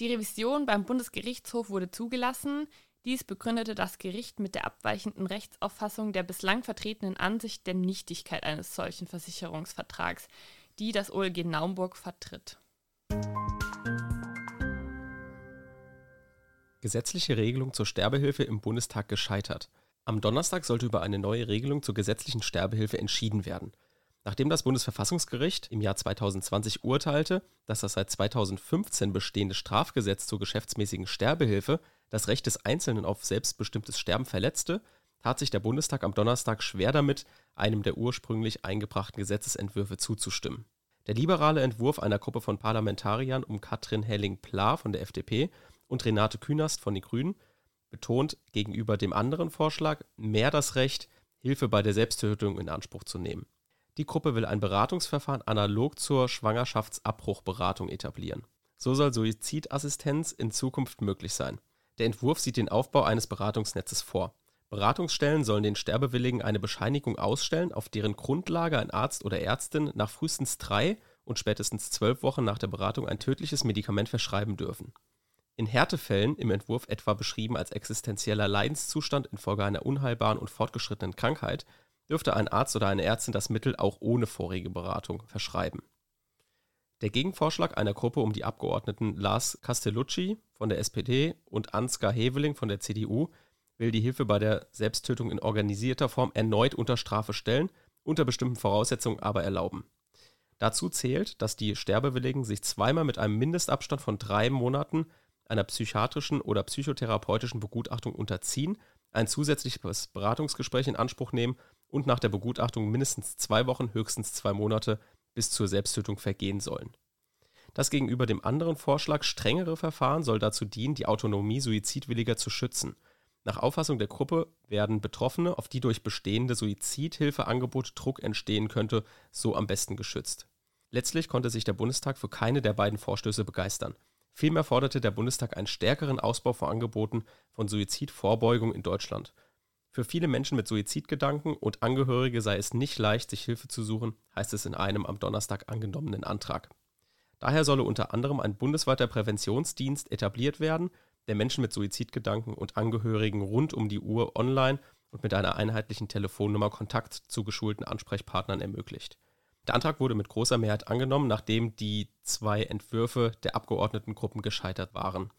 Die Revision beim Bundesgerichtshof wurde zugelassen. Dies begründete das Gericht mit der abweichenden Rechtsauffassung der bislang vertretenen Ansicht der Nichtigkeit eines solchen Versicherungsvertrags, die das OLG Naumburg vertritt. Gesetzliche Regelung zur Sterbehilfe im Bundestag gescheitert. Am Donnerstag sollte über eine neue Regelung zur gesetzlichen Sterbehilfe entschieden werden. Nachdem das Bundesverfassungsgericht im Jahr 2020 urteilte, dass das seit 2015 bestehende Strafgesetz zur geschäftsmäßigen Sterbehilfe das Recht des Einzelnen auf selbstbestimmtes Sterben verletzte, tat sich der Bundestag am Donnerstag schwer damit, einem der ursprünglich eingebrachten Gesetzesentwürfe zuzustimmen. Der liberale Entwurf einer Gruppe von Parlamentariern um Katrin Helling-Pla von der FDP und Renate Künast von den Grünen betont gegenüber dem anderen Vorschlag mehr das Recht, Hilfe bei der Selbsttötung in Anspruch zu nehmen. Die Gruppe will ein Beratungsverfahren analog zur Schwangerschaftsabbruchberatung etablieren. So soll Suizidassistenz in Zukunft möglich sein. Der Entwurf sieht den Aufbau eines Beratungsnetzes vor. Beratungsstellen sollen den Sterbewilligen eine Bescheinigung ausstellen, auf deren Grundlage ein Arzt oder Ärztin nach frühestens drei und spätestens zwölf Wochen nach der Beratung ein tödliches Medikament verschreiben dürfen. In Härtefällen, im Entwurf etwa beschrieben als existenzieller Leidenszustand infolge einer unheilbaren und fortgeschrittenen Krankheit, dürfte ein Arzt oder eine Ärztin das Mittel auch ohne vorige Beratung verschreiben. Der Gegenvorschlag einer Gruppe um die Abgeordneten Lars Castellucci von der SPD und Ansgar Heveling von der CDU will die Hilfe bei der Selbsttötung in organisierter Form erneut unter Strafe stellen, unter bestimmten Voraussetzungen aber erlauben. Dazu zählt, dass die Sterbewilligen sich zweimal mit einem Mindestabstand von drei Monaten einer psychiatrischen oder psychotherapeutischen Begutachtung unterziehen, ein zusätzliches Beratungsgespräch in Anspruch nehmen und nach der Begutachtung mindestens zwei Wochen, höchstens zwei Monate bis zur Selbsttötung vergehen sollen. Das gegenüber dem anderen Vorschlag strengere Verfahren soll dazu dienen, die Autonomie Suizidwilliger zu schützen. Nach Auffassung der Gruppe werden Betroffene, auf die durch bestehende Suizidhilfeangebote Druck entstehen könnte, so am besten geschützt. Letztlich konnte sich der Bundestag für keine der beiden Vorstöße begeistern. Vielmehr forderte der Bundestag einen stärkeren Ausbau von Angeboten von Suizidvorbeugung in Deutschland für viele Menschen mit Suizidgedanken und Angehörige sei es nicht leicht, sich Hilfe zu suchen, heißt es in einem am Donnerstag angenommenen Antrag. Daher solle unter anderem ein bundesweiter Präventionsdienst etabliert werden, der Menschen mit Suizidgedanken und Angehörigen rund um die Uhr online und mit einer einheitlichen Telefonnummer Kontakt zu geschulten Ansprechpartnern ermöglicht. Der Antrag wurde mit großer Mehrheit angenommen, nachdem die zwei Entwürfe der Abgeordnetengruppen gescheitert waren.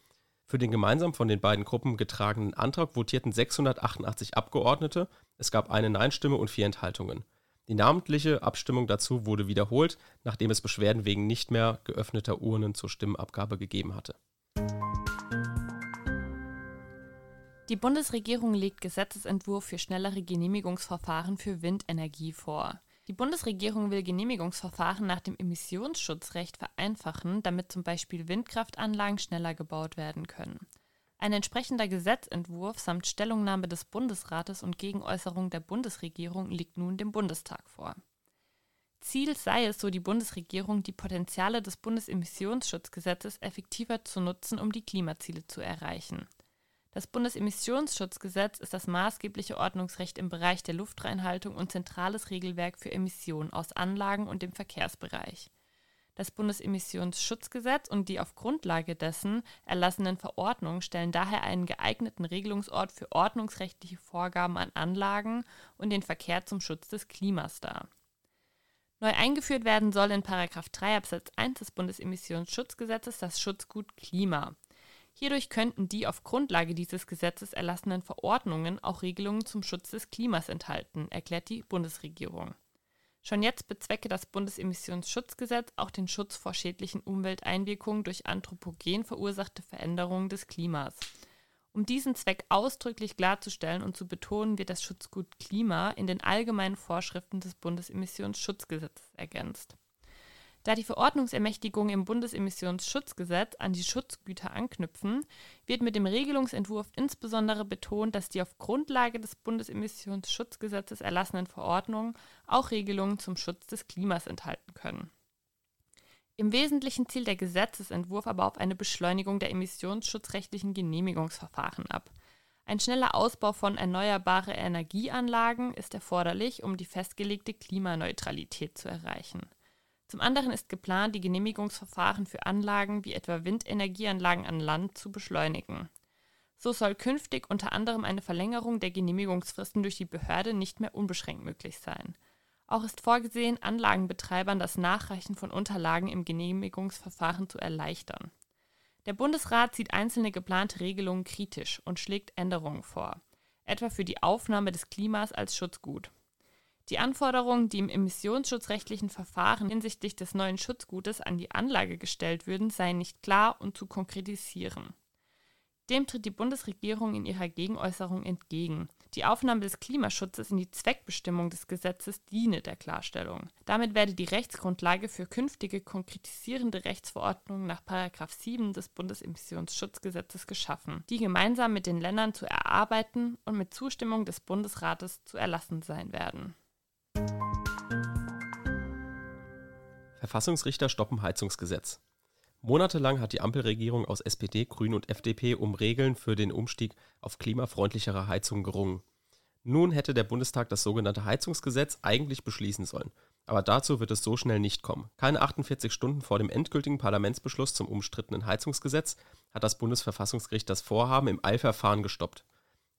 Für den gemeinsam von den beiden Gruppen getragenen Antrag votierten 688 Abgeordnete, es gab eine Nein-Stimme und vier Enthaltungen. Die namentliche Abstimmung dazu wurde wiederholt, nachdem es Beschwerden wegen nicht mehr geöffneter Urnen zur Stimmabgabe gegeben hatte. Die Bundesregierung legt Gesetzesentwurf für schnellere Genehmigungsverfahren für Windenergie vor. Die Bundesregierung will Genehmigungsverfahren nach dem Emissionsschutzrecht vereinfachen, damit zum Beispiel Windkraftanlagen schneller gebaut werden können. Ein entsprechender Gesetzentwurf samt Stellungnahme des Bundesrates und Gegenäußerung der Bundesregierung liegt nun dem Bundestag vor. Ziel sei es, so die Bundesregierung, die Potenziale des Bundesemissionsschutzgesetzes effektiver zu nutzen, um die Klimaziele zu erreichen. Das Bundesemissionsschutzgesetz ist das maßgebliche Ordnungsrecht im Bereich der Luftreinhaltung und zentrales Regelwerk für Emissionen aus Anlagen und dem Verkehrsbereich. Das Bundesemissionsschutzgesetz und die auf Grundlage dessen erlassenen Verordnungen stellen daher einen geeigneten Regelungsort für ordnungsrechtliche Vorgaben an Anlagen und den Verkehr zum Schutz des Klimas dar. Neu eingeführt werden soll in 3 Absatz 1 des Bundesemissionsschutzgesetzes das Schutzgut Klima. Hierdurch könnten die auf Grundlage dieses Gesetzes erlassenen Verordnungen auch Regelungen zum Schutz des Klimas enthalten, erklärt die Bundesregierung. Schon jetzt bezwecke das Bundesemissionsschutzgesetz auch den Schutz vor schädlichen Umwelteinwirkungen durch anthropogen verursachte Veränderungen des Klimas. Um diesen Zweck ausdrücklich klarzustellen und zu betonen, wird das Schutzgut Klima in den allgemeinen Vorschriften des Bundesemissionsschutzgesetzes ergänzt. Da die Verordnungsermächtigungen im Bundesemissionsschutzgesetz an die Schutzgüter anknüpfen, wird mit dem Regelungsentwurf insbesondere betont, dass die auf Grundlage des Bundesemissionsschutzgesetzes erlassenen Verordnungen auch Regelungen zum Schutz des Klimas enthalten können. Im Wesentlichen zielt der Gesetzesentwurf aber auf eine Beschleunigung der emissionsschutzrechtlichen Genehmigungsverfahren ab. Ein schneller Ausbau von erneuerbaren Energieanlagen ist erforderlich, um die festgelegte Klimaneutralität zu erreichen. Zum anderen ist geplant, die Genehmigungsverfahren für Anlagen wie etwa Windenergieanlagen an Land zu beschleunigen. So soll künftig unter anderem eine Verlängerung der Genehmigungsfristen durch die Behörde nicht mehr unbeschränkt möglich sein. Auch ist vorgesehen, Anlagenbetreibern das Nachreichen von Unterlagen im Genehmigungsverfahren zu erleichtern. Der Bundesrat sieht einzelne geplante Regelungen kritisch und schlägt Änderungen vor. etwa für die Aufnahme des Klimas als Schutzgut. Die Anforderungen, die im emissionsschutzrechtlichen Verfahren hinsichtlich des neuen Schutzgutes an die Anlage gestellt würden, seien nicht klar und zu konkretisieren. Dem tritt die Bundesregierung in ihrer Gegenäußerung entgegen. Die Aufnahme des Klimaschutzes in die Zweckbestimmung des Gesetzes diene der Klarstellung. Damit werde die Rechtsgrundlage für künftige konkretisierende Rechtsverordnungen nach 7 des Bundesemissionsschutzgesetzes geschaffen, die gemeinsam mit den Ländern zu erarbeiten und mit Zustimmung des Bundesrates zu erlassen sein werden. Verfassungsrichter stoppen Heizungsgesetz. Monatelang hat die Ampelregierung aus SPD, Grünen und FDP um Regeln für den Umstieg auf klimafreundlichere Heizungen gerungen. Nun hätte der Bundestag das sogenannte Heizungsgesetz eigentlich beschließen sollen. Aber dazu wird es so schnell nicht kommen. Keine 48 Stunden vor dem endgültigen Parlamentsbeschluss zum umstrittenen Heizungsgesetz hat das Bundesverfassungsgericht das Vorhaben im Eilverfahren gestoppt.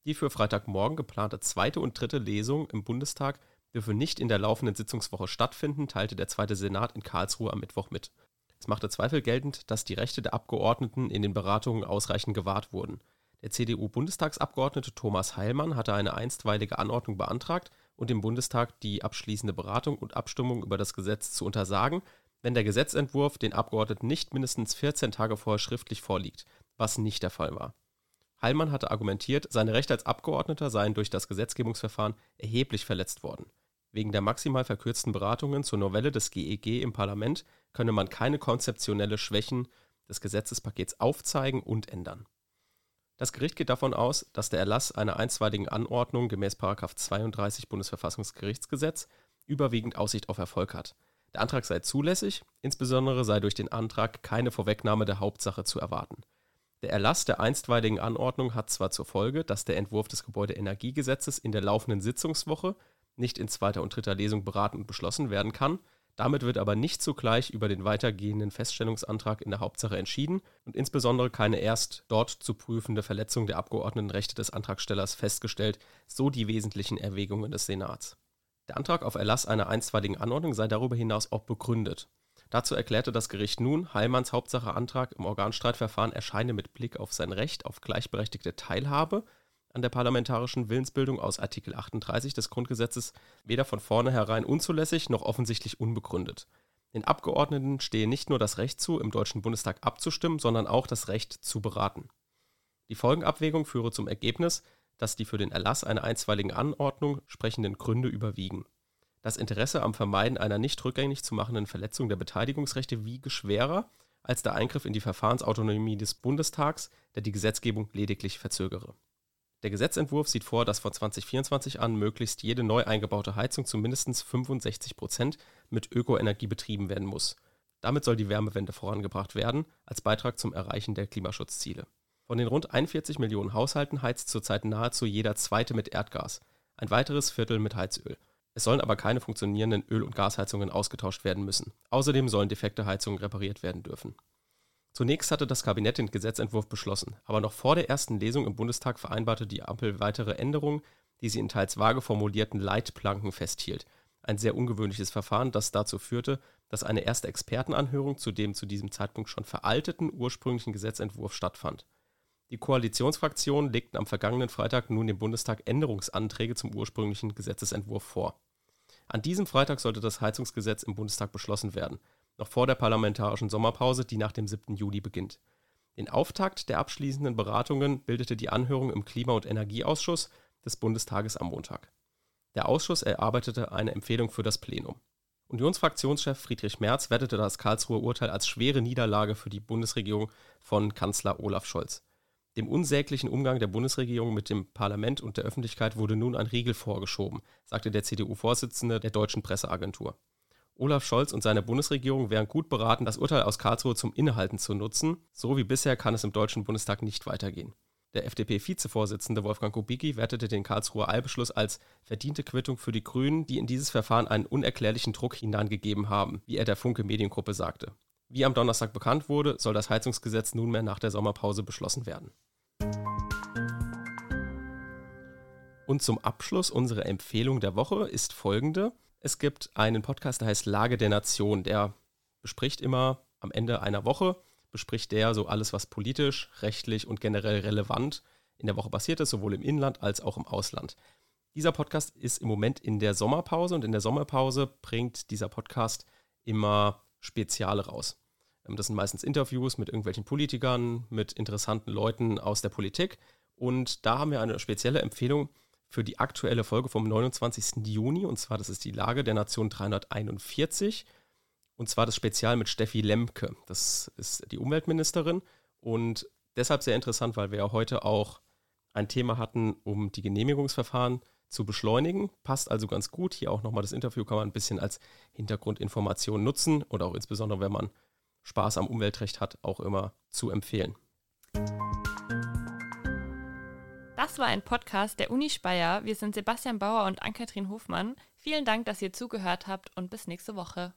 Die für Freitagmorgen geplante zweite und dritte Lesung im Bundestag dürfe nicht in der laufenden Sitzungswoche stattfinden, teilte der Zweite Senat in Karlsruhe am Mittwoch mit. Es machte Zweifel geltend, dass die Rechte der Abgeordneten in den Beratungen ausreichend gewahrt wurden. Der CDU-Bundestagsabgeordnete Thomas Heilmann hatte eine einstweilige Anordnung beantragt und dem Bundestag die abschließende Beratung und Abstimmung über das Gesetz zu untersagen, wenn der Gesetzentwurf den Abgeordneten nicht mindestens 14 Tage vorher schriftlich vorliegt, was nicht der Fall war. Heilmann hatte argumentiert, seine Rechte als Abgeordneter seien durch das Gesetzgebungsverfahren erheblich verletzt worden. Wegen der maximal verkürzten Beratungen zur Novelle des GEG e im Parlament könne man keine konzeptionelle Schwächen des Gesetzespakets aufzeigen und ändern. Das Gericht geht davon aus, dass der Erlass einer einstweiligen Anordnung gemäß 32 Bundesverfassungsgerichtsgesetz überwiegend Aussicht auf Erfolg hat. Der Antrag sei zulässig, insbesondere sei durch den Antrag keine Vorwegnahme der Hauptsache zu erwarten. Der Erlass der einstweiligen Anordnung hat zwar zur Folge, dass der Entwurf des Gebäudeenergiegesetzes in der laufenden Sitzungswoche nicht in zweiter und dritter Lesung beraten und beschlossen werden kann. Damit wird aber nicht zugleich über den weitergehenden Feststellungsantrag in der Hauptsache entschieden und insbesondere keine erst dort zu prüfende Verletzung der Abgeordnetenrechte des Antragstellers festgestellt, so die wesentlichen Erwägungen des Senats. Der Antrag auf Erlass einer einstweiligen Anordnung sei darüber hinaus auch begründet. Dazu erklärte das Gericht nun, Heilmanns Hauptsache-Antrag im Organstreitverfahren erscheine mit Blick auf sein Recht auf gleichberechtigte Teilhabe an der parlamentarischen Willensbildung aus Artikel 38 des Grundgesetzes weder von vornherein unzulässig noch offensichtlich unbegründet. Den Abgeordneten stehe nicht nur das Recht zu, im Deutschen Bundestag abzustimmen, sondern auch das Recht zu beraten. Die Folgenabwägung führe zum Ergebnis, dass die für den Erlass einer einstweiligen Anordnung sprechenden Gründe überwiegen. Das Interesse am Vermeiden einer nicht rückgängig zu machenden Verletzung der Beteiligungsrechte wiege schwerer als der Eingriff in die Verfahrensautonomie des Bundestags, der die Gesetzgebung lediglich verzögere der Gesetzentwurf sieht vor, dass von 2024 an möglichst jede neu eingebaute Heizung zu mindestens 65 Prozent mit Ökoenergie betrieben werden muss. Damit soll die Wärmewende vorangebracht werden, als Beitrag zum Erreichen der Klimaschutzziele. Von den rund 41 Millionen Haushalten heizt zurzeit nahezu jeder zweite mit Erdgas, ein weiteres Viertel mit Heizöl. Es sollen aber keine funktionierenden Öl- und Gasheizungen ausgetauscht werden müssen. Außerdem sollen defekte Heizungen repariert werden dürfen. Zunächst hatte das Kabinett den Gesetzentwurf beschlossen, aber noch vor der ersten Lesung im Bundestag vereinbarte die Ampel weitere Änderungen, die sie in teils vage formulierten Leitplanken festhielt. Ein sehr ungewöhnliches Verfahren, das dazu führte, dass eine erste Expertenanhörung zu dem zu diesem Zeitpunkt schon veralteten ursprünglichen Gesetzentwurf stattfand. Die Koalitionsfraktionen legten am vergangenen Freitag nun dem Bundestag Änderungsanträge zum ursprünglichen Gesetzesentwurf vor. An diesem Freitag sollte das Heizungsgesetz im Bundestag beschlossen werden noch vor der parlamentarischen Sommerpause, die nach dem 7. Juli beginnt. Den Auftakt der abschließenden Beratungen bildete die Anhörung im Klima- und Energieausschuss des Bundestages am Montag. Der Ausschuss erarbeitete eine Empfehlung für das Plenum. Unionsfraktionschef Friedrich Merz wertete das Karlsruher Urteil als schwere Niederlage für die Bundesregierung von Kanzler Olaf Scholz. Dem unsäglichen Umgang der Bundesregierung mit dem Parlament und der Öffentlichkeit wurde nun ein Riegel vorgeschoben, sagte der CDU-Vorsitzende der deutschen Presseagentur. Olaf Scholz und seine Bundesregierung wären gut beraten, das Urteil aus Karlsruhe zum Innehalten zu nutzen. So wie bisher kann es im Deutschen Bundestag nicht weitergehen. Der FDP-Vizevorsitzende Wolfgang Kubicki wertete den Karlsruher Eilbeschluss als verdiente Quittung für die Grünen, die in dieses Verfahren einen unerklärlichen Druck hineingegeben haben, wie er der Funke Mediengruppe sagte. Wie am Donnerstag bekannt wurde, soll das Heizungsgesetz nunmehr nach der Sommerpause beschlossen werden. Und zum Abschluss unsere Empfehlung der Woche ist folgende. Es gibt einen Podcast, der heißt Lage der Nation. Der bespricht immer am Ende einer Woche, bespricht der so alles, was politisch, rechtlich und generell relevant in der Woche passiert ist, sowohl im Inland als auch im Ausland. Dieser Podcast ist im Moment in der Sommerpause und in der Sommerpause bringt dieser Podcast immer Speziale raus. Ähm, das sind meistens Interviews mit irgendwelchen Politikern, mit interessanten Leuten aus der Politik. Und da haben wir eine spezielle Empfehlung für die aktuelle Folge vom 29. Juni. Und zwar, das ist die Lage der Nation 341. Und zwar das Spezial mit Steffi Lemke. Das ist die Umweltministerin. Und deshalb sehr interessant, weil wir ja heute auch ein Thema hatten, um die Genehmigungsverfahren zu beschleunigen. Passt also ganz gut. Hier auch nochmal das Interview kann man ein bisschen als Hintergrundinformation nutzen oder auch insbesondere, wenn man Spaß am Umweltrecht hat, auch immer zu empfehlen. Das war ein Podcast der Uni Speyer. Wir sind Sebastian Bauer und Ann-Kathrin Hofmann. Vielen Dank, dass ihr zugehört habt und bis nächste Woche.